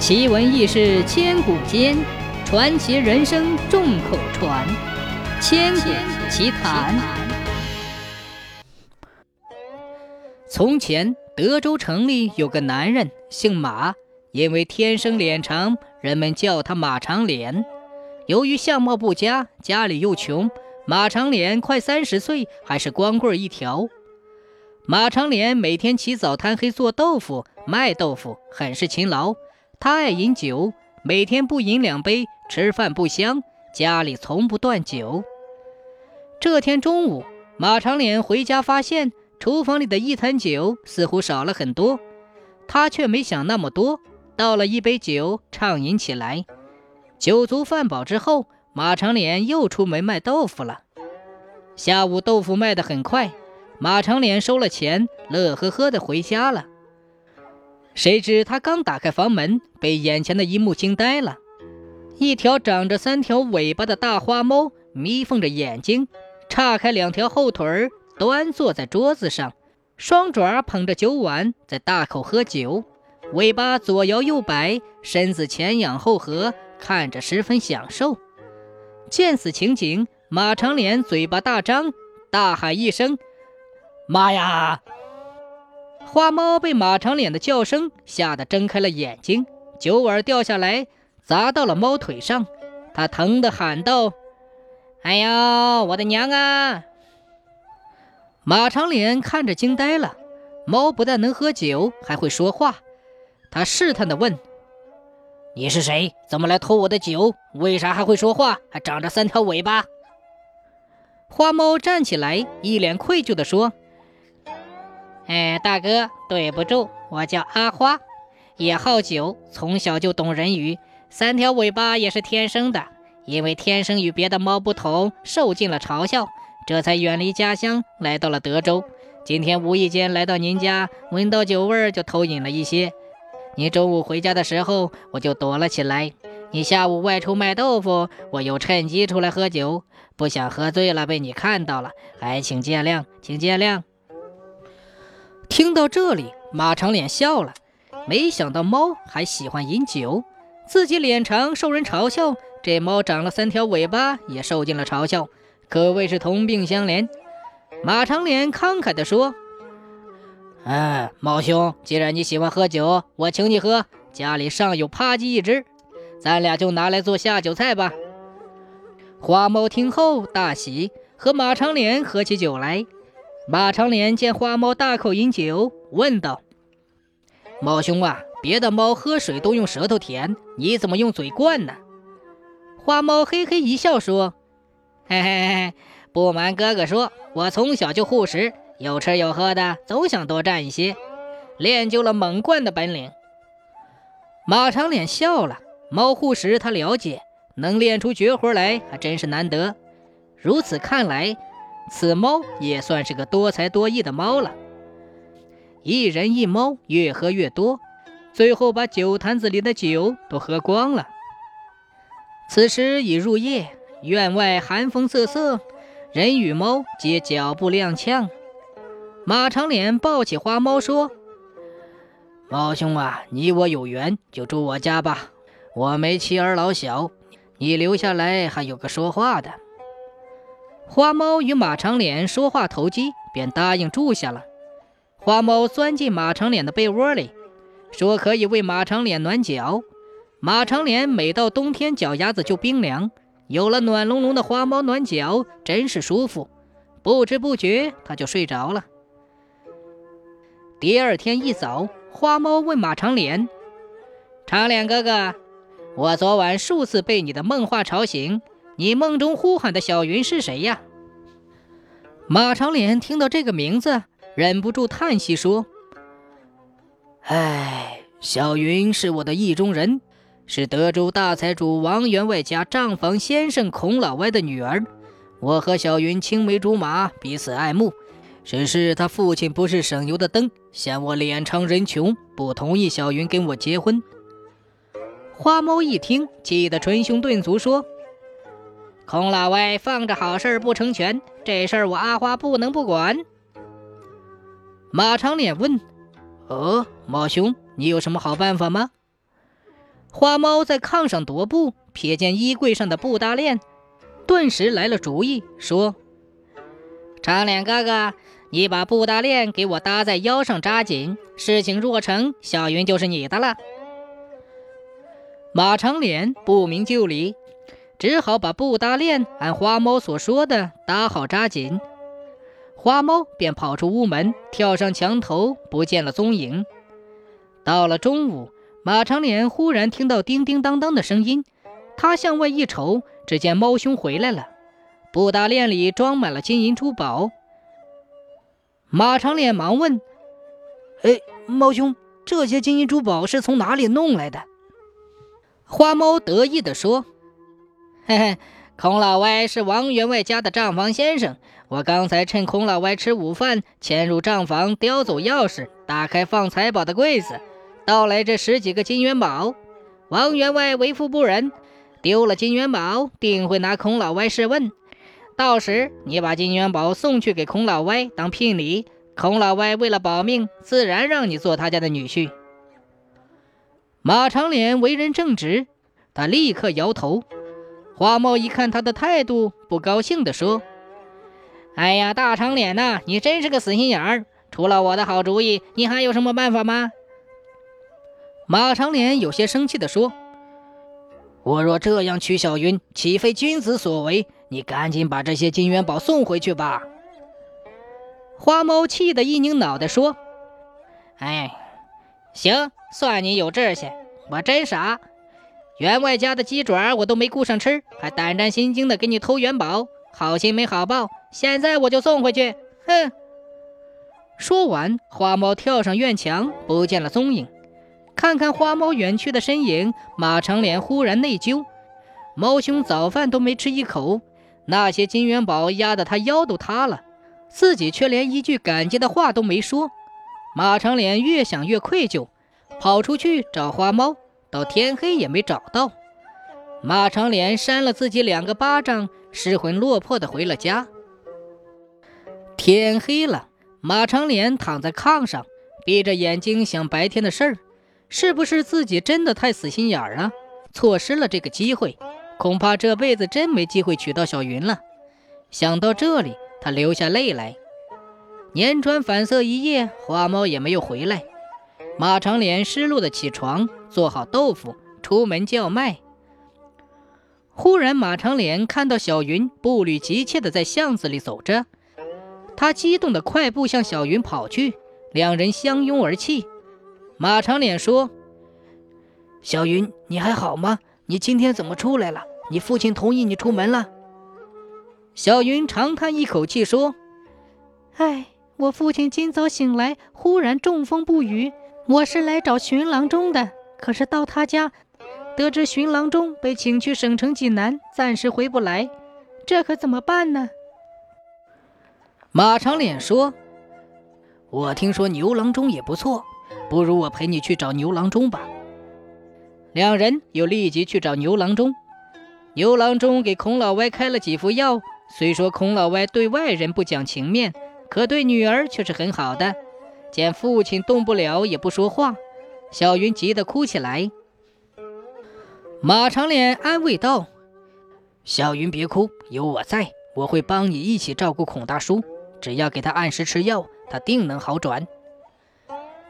奇闻异事千古间，传奇人生众口传。千古奇谈。从前，德州城里有个男人，姓马，因为天生脸长，人们叫他马长脸。由于相貌不佳，家里又穷，马长脸快三十岁还是光棍一条。马长脸每天起早贪黑做豆腐、卖豆腐，很是勤劳。他爱饮酒，每天不饮两杯，吃饭不香。家里从不断酒。这天中午，马长脸回家发现厨房里的一坛酒似乎少了很多，他却没想那么多，倒了一杯酒畅饮起来。酒足饭饱之后，马长脸又出门卖豆腐了。下午豆腐卖得很快，马长脸收了钱，乐呵呵地回家了。谁知他刚打开房门，被眼前的一幕惊呆了。一条长着三条尾巴的大花猫眯缝着眼睛，叉开两条后腿儿，端坐在桌子上，双爪捧着酒碗，在大口喝酒，尾巴左摇右摆，身子前仰后合，看着十分享受。见此情景，马长脸嘴巴大张，大喊一声：“妈呀！”花猫被马长脸的叫声吓得睁开了眼睛，酒碗掉下来砸到了猫腿上，它疼得喊道：“哎呦，我的娘啊！”马长脸看着惊呆了，猫不但能喝酒，还会说话。他试探地问：“你是谁？怎么来偷我的酒？为啥还会说话？还长着三条尾巴？”花猫站起来，一脸愧疚地说。哎，大哥，对不住，我叫阿花，也好酒，从小就懂人语，三条尾巴也是天生的。因为天生与别的猫不同，受尽了嘲笑，这才远离家乡，来到了德州。今天无意间来到您家，闻到酒味儿就偷饮了一些。你中午回家的时候，我就躲了起来。你下午外出卖豆腐，我又趁机出来喝酒，不想喝醉了被你看到了，还请见谅，请见谅。听到这里，马长脸笑了。没想到猫还喜欢饮酒，自己脸长受人嘲笑，这猫长了三条尾巴也受尽了嘲笑，可谓是同病相怜。马长脸慷慨地说：“哎，猫兄，既然你喜欢喝酒，我请你喝。家里尚有扒鸡一只，咱俩就拿来做下酒菜吧。”花猫听后大喜，和马长脸喝起酒来。马长脸见花猫大口饮酒，问道：“猫兄啊，别的猫喝水都用舌头舔，你怎么用嘴灌呢？”花猫嘿嘿一笑说：“嘿嘿嘿，不瞒哥哥说，我从小就护食，有吃有喝的，总想多占一些，练就了猛灌的本领。”马长脸笑了，猫护食他了解，能练出绝活来还真是难得。如此看来。此猫也算是个多才多艺的猫了。一人一猫，越喝越多，最后把酒坛子里的酒都喝光了。此时已入夜，院外寒风瑟瑟，人与猫皆脚步踉跄。马长脸抱起花猫说：“猫兄啊，你我有缘，就住我家吧。我没妻儿老小，你留下来还有个说话的。”花猫与马长脸说话投机，便答应住下了。花猫钻进马长脸的被窝里，说可以为马长脸暖脚。马长脸每到冬天脚丫子就冰凉，有了暖隆隆的花猫暖脚，真是舒服。不知不觉他就睡着了。第二天一早，花猫问马长脸：“长脸哥哥，我昨晚数次被你的梦话吵醒。”你梦中呼喊的小云是谁呀？马长脸听到这个名字，忍不住叹息说：“唉，小云是我的意中人，是德州大财主王员外家账房先生孔老歪的女儿。我和小云青梅竹马，彼此爱慕。只是他父亲不是省油的灯，嫌我脸长人穷，不同意小云跟我结婚。”花猫一听，气得捶胸顿足，说。孔老歪放着好事不成全，这事儿我阿花不能不管。马长脸问：“呃，猫兄，你有什么好办法吗？”花猫在炕上踱步，瞥见衣柜上的布搭链，顿时来了主意，说：“长脸哥哥，你把布搭链给我搭在腰上扎紧，事情若成，小云就是你的了。”马长脸不明就里，只好把布大链按花猫所说的搭好扎紧。花猫便跑出屋门，跳上墙头，不见了踪影。到了中午。马长脸忽然听到叮叮当当的声音，他向外一瞅，只见猫兄回来了，布大链里装满了金银珠宝。马长脸忙问：“哎，猫兄，这些金银珠宝是从哪里弄来的？”花猫得意地说：“嘿嘿，孔老歪是王员外家的账房先生，我刚才趁孔老歪吃午饭，潜入账房，叼走钥匙，打开放财宝的柜子。”盗来这十几个金元宝，王员外为富不仁，丢了金元宝，定会拿孔老歪试问。到时你把金元宝送去给孔老歪当聘礼，孔老歪为了保命，自然让你做他家的女婿。马长脸为人正直，他立刻摇头。花猫一看他的态度，不高兴地说：“哎呀，大长脸呐，你真是个死心眼儿！除了我的好主意，你还有什么办法吗？”马长脸有些生气地说：“我若这样娶小云，岂非君子所为？你赶紧把这些金元宝送回去吧。”花猫气得一拧脑袋说：“哎，行，算你有志气。我真傻，员外家的鸡爪我都没顾上吃，还胆战心惊的给你偷元宝，好心没好报。现在我就送回去。”哼！说完，花猫跳上院墙，不见了踪影。看看花猫远去的身影，马长脸忽然内疚。猫兄早饭都没吃一口，那些金元宝压得他腰都塌了，自己却连一句感激的话都没说。马长脸越想越愧疚，跑出去找花猫，到天黑也没找到。马长脸扇了自己两个巴掌，失魂落魄地回了家。天黑了，马长脸躺在炕上，闭着眼睛想白天的事儿。是不是自己真的太死心眼儿了，错失了这个机会？恐怕这辈子真没机会娶到小云了。想到这里，他流下泪来。辗转反侧一夜，花猫也没有回来。马长脸失落的起床，做好豆腐，出门叫卖。忽然，马长脸看到小云步履急切地在巷子里走着，他激动地快步向小云跑去，两人相拥而泣。马长脸说：“小云，你还好吗？你今天怎么出来了？你父亲同意你出门了？”小云长叹一口气说：“哎，我父亲今早醒来，忽然中风不语。我是来找寻郎中的，可是到他家，得知寻郎中被请去省城济南，暂时回不来，这可怎么办呢？”马长脸说：“我听说牛郎中也不错。”不如我陪你去找牛郎中吧。两人又立即去找牛郎中。牛郎中给孔老歪开了几副药。虽说孔老歪对外人不讲情面，可对女儿却是很好的。见父亲动不了，也不说话，小云急得哭起来。马长脸安慰道：“小云别哭，有我在，我会帮你一起照顾孔大叔。只要给他按时吃药，他定能好转。”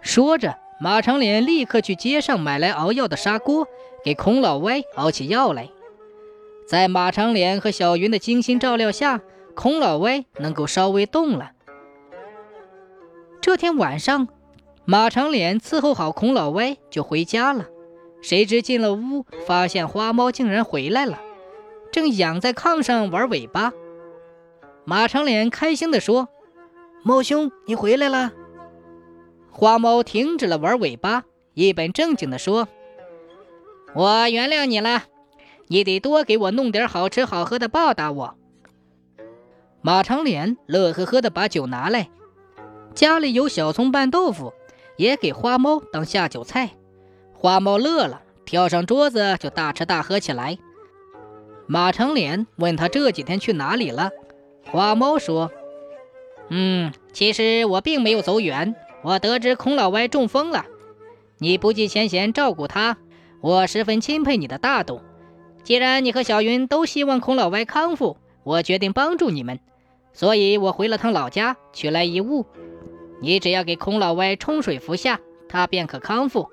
说着，马长脸立刻去街上买来熬药的砂锅，给孔老歪熬起药来。在马长脸和小云的精心照料下，孔老歪能够稍微动了。这天晚上，马长脸伺候好孔老歪就回家了。谁知进了屋，发现花猫竟然回来了，正仰在炕上玩尾巴。马长脸开心地说：“猫兄，你回来了。”花猫停止了玩尾巴，一本正经地说：“我原谅你了，你得多给我弄点好吃好喝的报答我。”马长脸乐呵呵地把酒拿来，家里有小葱拌豆腐，也给花猫当下酒菜。花猫乐了，跳上桌子就大吃大喝起来。马长脸问他这几天去哪里了，花猫说：“嗯，其实我并没有走远。”我得知孔老歪中风了，你不计前嫌照顾他，我十分钦佩你的大度。既然你和小云都希望孔老歪康复，我决定帮助你们，所以我回了趟老家，取来一物。你只要给孔老歪冲水服下，他便可康复。”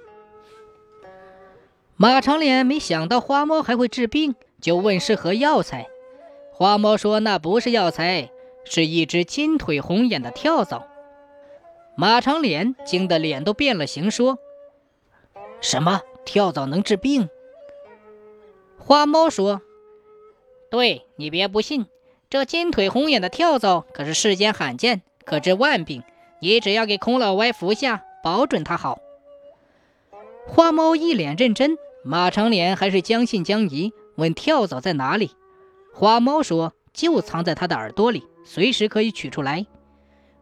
马长脸没想到花猫还会治病，就问是何药材。花猫说：“那不是药材，是一只金腿红眼的跳蚤。”马长脸惊得脸都变了形，说：“什么跳蚤能治病？”花猫说：“对你别不信，这金腿红眼的跳蚤可是世间罕见，可治万病。你只要给孔老歪服下，保准他好。”花猫一脸认真。马长脸还是将信将疑，问跳蚤在哪里。花猫说：“就藏在他的耳朵里，随时可以取出来。”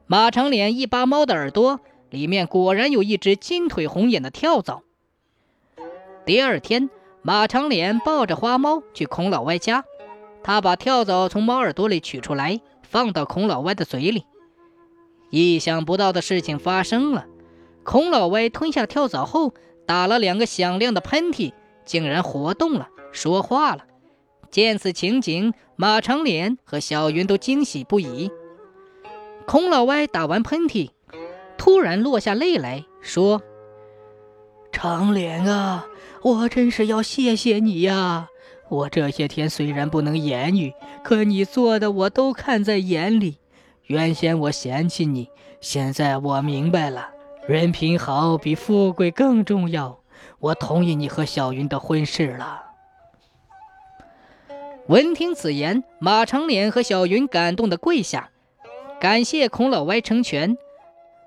马长脸一扒猫的耳朵，里面果然有一只金腿红眼的跳蚤。第二天，马长脸抱着花猫去孔老歪家，他把跳蚤从猫耳朵里取出来，放到孔老歪的嘴里。意想不到的事情发生了，孔老歪吞下跳蚤后。打了两个响亮的喷嚏，竟然活动了，说话了。见此情景，马长脸和小云都惊喜不已。孔老歪打完喷嚏，突然落下泪来说：“长脸啊，我真是要谢谢你呀！我这些天虽然不能言语，可你做的我都看在眼里。原先我嫌弃你，现在我明白了。”人品好比富贵更重要。我同意你和小云的婚事了。闻听此言，马长脸和小云感动的跪下，感谢孔老歪成全。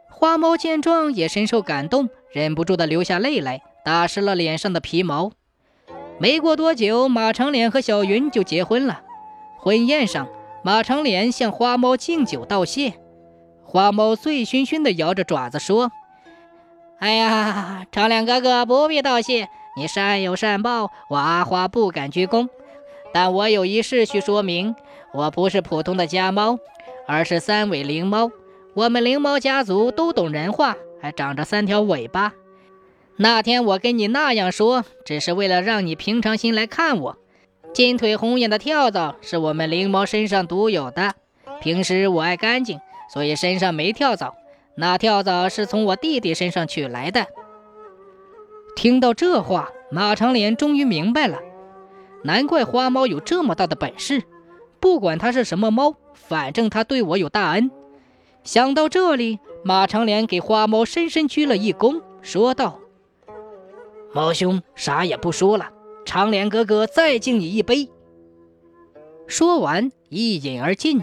花猫见状也深受感动，忍不住的流下泪来，打湿了脸上的皮毛。没过多久，马长脸和小云就结婚了。婚宴上，马长脸向花猫敬酒道谢，花猫醉醺醺的摇着爪子说。哎呀，长脸哥哥不必道谢，你善有善报，我阿花不敢鞠躬。但我有一事需说明，我不是普通的家猫，而是三尾灵猫。我们灵猫家族都懂人话，还长着三条尾巴。那天我跟你那样说，只是为了让你平常心来看我。金腿红眼的跳蚤是我们灵猫身上独有的，平时我爱干净，所以身上没跳蚤。那跳蚤是从我弟弟身上取来的。听到这话，马长脸终于明白了，难怪花猫有这么大的本事。不管它是什么猫，反正它对我有大恩。想到这里，马长脸给花猫深深鞠了一躬，说道：“猫兄，啥也不说了，长脸哥哥再敬你一杯。”说完，一饮而尽。